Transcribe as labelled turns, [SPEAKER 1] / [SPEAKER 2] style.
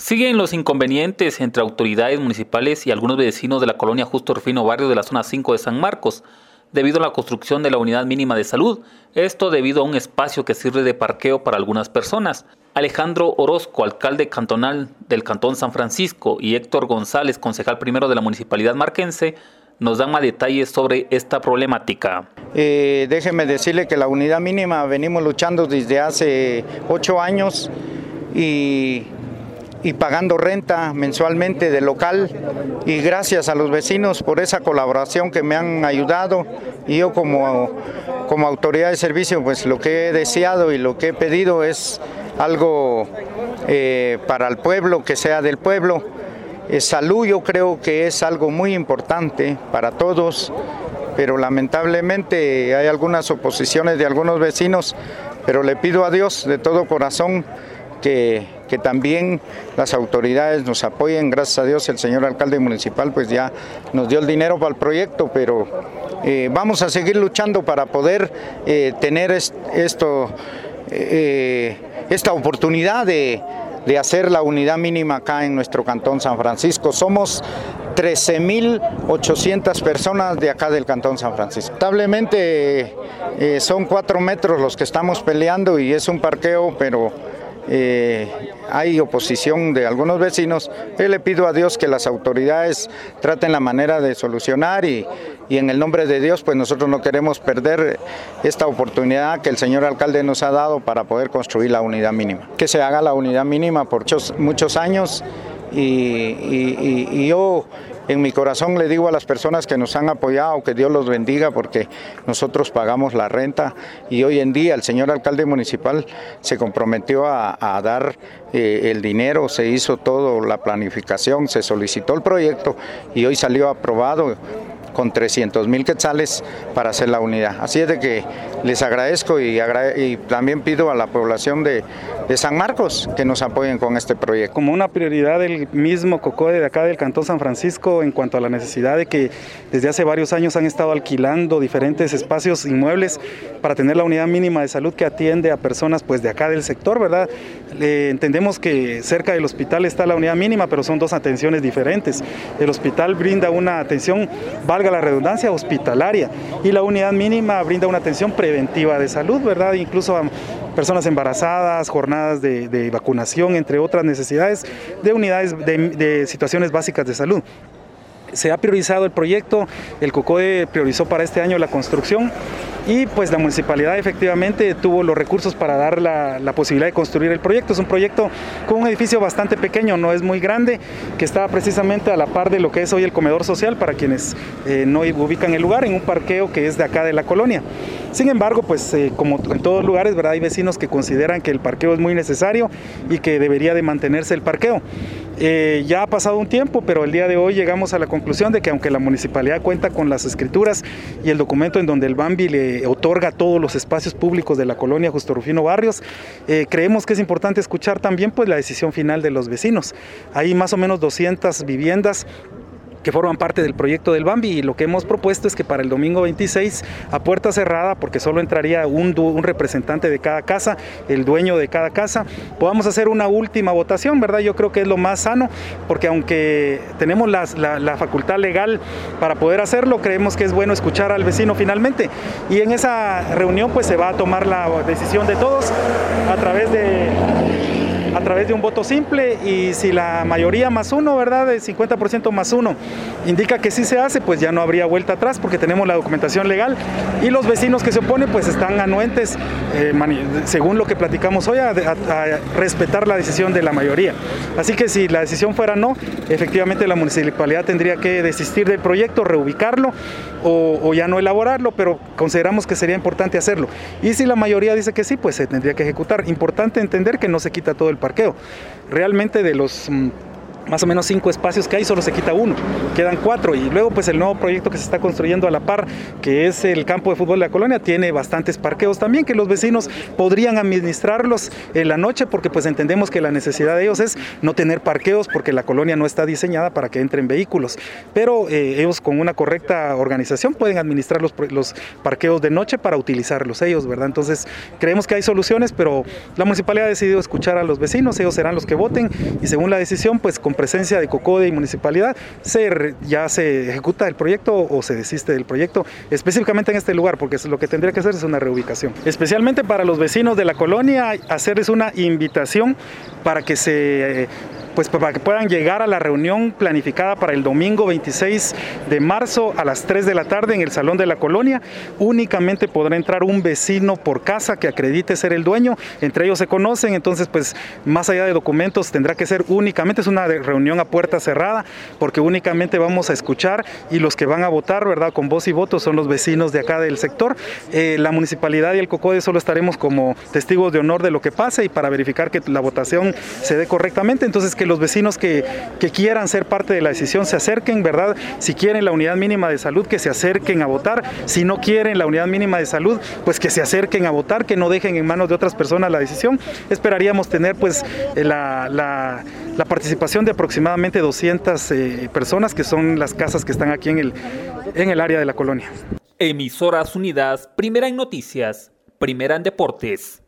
[SPEAKER 1] Siguen los inconvenientes entre autoridades municipales y algunos vecinos de la colonia Justo Rufino Barrio de la zona 5 de San Marcos, debido a la construcción de la unidad mínima de salud. Esto debido a un espacio que sirve de parqueo para algunas personas. Alejandro Orozco, alcalde cantonal del Cantón San Francisco, y Héctor González, concejal primero de la municipalidad marquense, nos dan más detalles sobre esta problemática.
[SPEAKER 2] Eh, déjeme decirle que la unidad mínima venimos luchando desde hace ocho años y y pagando renta mensualmente de local y gracias a los vecinos por esa colaboración que me han ayudado y yo como, como autoridad de servicio pues lo que he deseado y lo que he pedido es algo eh, para el pueblo, que sea del pueblo. Eh, salud yo creo que es algo muy importante para todos, pero lamentablemente hay algunas oposiciones de algunos vecinos, pero le pido a Dios de todo corazón que, también las autoridades nos apoyen. Gracias a Dios el señor alcalde municipal pues ya nos dio el dinero para el proyecto, pero eh, vamos a seguir luchando para poder eh, tener esto, eh, esta oportunidad de, de hacer la unidad mínima acá en nuestro cantón San Francisco. Somos 13.800 personas de acá del Cantón San Francisco. Lamentablemente son cuatro metros los que estamos peleando y es un parqueo, pero eh, hay oposición de algunos vecinos, yo le pido a Dios que las autoridades traten la manera de solucionar y, en el nombre de Dios pues nosotros no queremos perder esta oportunidad que el señor alcalde nos ha dado para poder construir la unidad mínima. Que se haga la unidad mínima por muchos, años y yo en mi corazón le digo a las personas que nos han apoyado que Dios los bendiga porque nosotros pagamos la renta y hoy en día el señor alcalde municipal se comprometió a, dar eh, el dinero, se hizo todo la planificación, se solicitó el proyecto y hoy salió aprobado con 300 mil quetzales para hacer la unidad. Así es de que les agradezco y, también pido a la población de, San Marcos que nos apoyen con este proyecto.
[SPEAKER 3] Como una prioridad del mismo COCODE de acá del Cantón San Francisco en cuanto a la necesidad de que desde hace varios años han estado alquilando diferentes espacios inmuebles para tener la unidad mínima de salud que atiende a personas pues de acá del sector, ¿verdad? entendemos que cerca del hospital está la unidad mínima, pero son dos atenciones diferentes. El hospital brinda una atención, valga la redundancia, hospitalaria y la unidad mínima brinda una atención preventiva de salud, ¿verdad? Incluso a personas embarazadas, jornadas de, vacunación, entre otras necesidades de unidades de situaciones básicas de salud se ha priorizado el proyecto, el COCODE priorizó para este año la construcción y pues la municipalidad efectivamente tuvo los recursos para dar la, posibilidad de construir el proyecto. Es un proyecto con un edificio bastante pequeño, no es muy grande, que está precisamente a la par de lo que es hoy el comedor social para quienes eh, no ubican el lugar, en un parqueo que es de acá de la colonia. Sin embargo, pues eh, como en todos lugares, ¿verdad? hay vecinos que consideran que el parqueo es muy necesario y que debería de mantenerse el parqueo. Eh, ya ha pasado un tiempo, pero el día de hoy llegamos a la conclusión de que aunque la municipalidad cuenta con las escrituras y el documento en donde el Bambi le otorga todos los espacios públicos de la colonia Justo Rufino Barrios, eh, creemos que es importante escuchar también pues, la decisión final de los vecinos. Hay más o menos 200 viviendas que forman parte del proyecto del Bambi y lo que hemos propuesto es que para el domingo 26 a puerta cerrada, porque solo entraría un, representante de cada casa, el dueño de cada casa, podamos hacer una última votación, ¿verdad? Yo creo que es lo más sano, porque aunque tenemos la, facultad legal para poder hacerlo, creemos que es bueno escuchar al vecino finalmente y en esa reunión pues se va a tomar la decisión de todos a través de a través de un voto simple y si la mayoría más uno, ¿verdad? De 50% más uno indica que sí se hace, pues ya no habría vuelta atrás porque tenemos la documentación legal y los vecinos que se oponen pues están anuentes, eh, según lo que platicamos hoy, a, respetar la decisión de la mayoría. Así que si la decisión fuera no, efectivamente la municipalidad tendría que desistir del proyecto, reubicarlo o, o ya no elaborarlo, pero consideramos que sería importante hacerlo. Y si la mayoría dice que sí, pues se tendría que ejecutar. Importante entender que no se quita todo el Realmente de los más o menos cinco espacios que hay, solo se quita uno, quedan cuatro. Y luego pues el nuevo proyecto que se está construyendo a la par, que es el campo de fútbol de la colonia, tiene bastantes parqueos también que los vecinos podrían administrarlos en la noche porque pues entendemos que la necesidad de ellos es no tener parqueos porque la colonia no está diseñada para que entren vehículos. Pero eh, ellos con una correcta organización pueden administrar los, los parqueos de noche para utilizarlos ellos, ¿verdad? Entonces creemos que hay soluciones, pero la municipalidad ha decidido escuchar a los vecinos, ellos serán los que voten y según la decisión pues con presencia de COCODE y municipalidad ya se ejecuta el proyecto o se desiste del proyecto específicamente en este lugar porque lo que tendría que hacer es una reubicación. Especialmente para los vecinos de la colonia hacerles una invitación para que se pues para que puedan llegar a la reunión planificada para el domingo 26 de marzo a las 3 de la tarde en el Salón de la Colonia. Únicamente podrá entrar un vecino por casa que acredite ser el dueño. Entre ellos se conocen, entonces pues más allá de documentos tendrá que ser únicamente, es una reunión a puerta cerrada, porque únicamente vamos a escuchar y los que van a votar, ¿verdad? Con voz y voto son los vecinos de acá del sector. Eh, la municipalidad y el COCODE solo estaremos como testigos de honor de lo que pase y para verificar que la votación se dé correctamente. Entonces que los vecinos que, quieran ser parte de la decisión se acerquen, ¿verdad? Si quieren la unidad mínima de salud, que se acerquen a votar. Si no quieren la unidad mínima de salud, pues que se acerquen a votar, que no dejen en manos de otras personas la decisión. Esperaríamos tener pues eh, la, la, participación de aproximadamente 200 eh, personas, que son las casas que están aquí en el, en el área de la colonia.
[SPEAKER 1] Emisoras Unidas, primera en noticias, primera en deportes.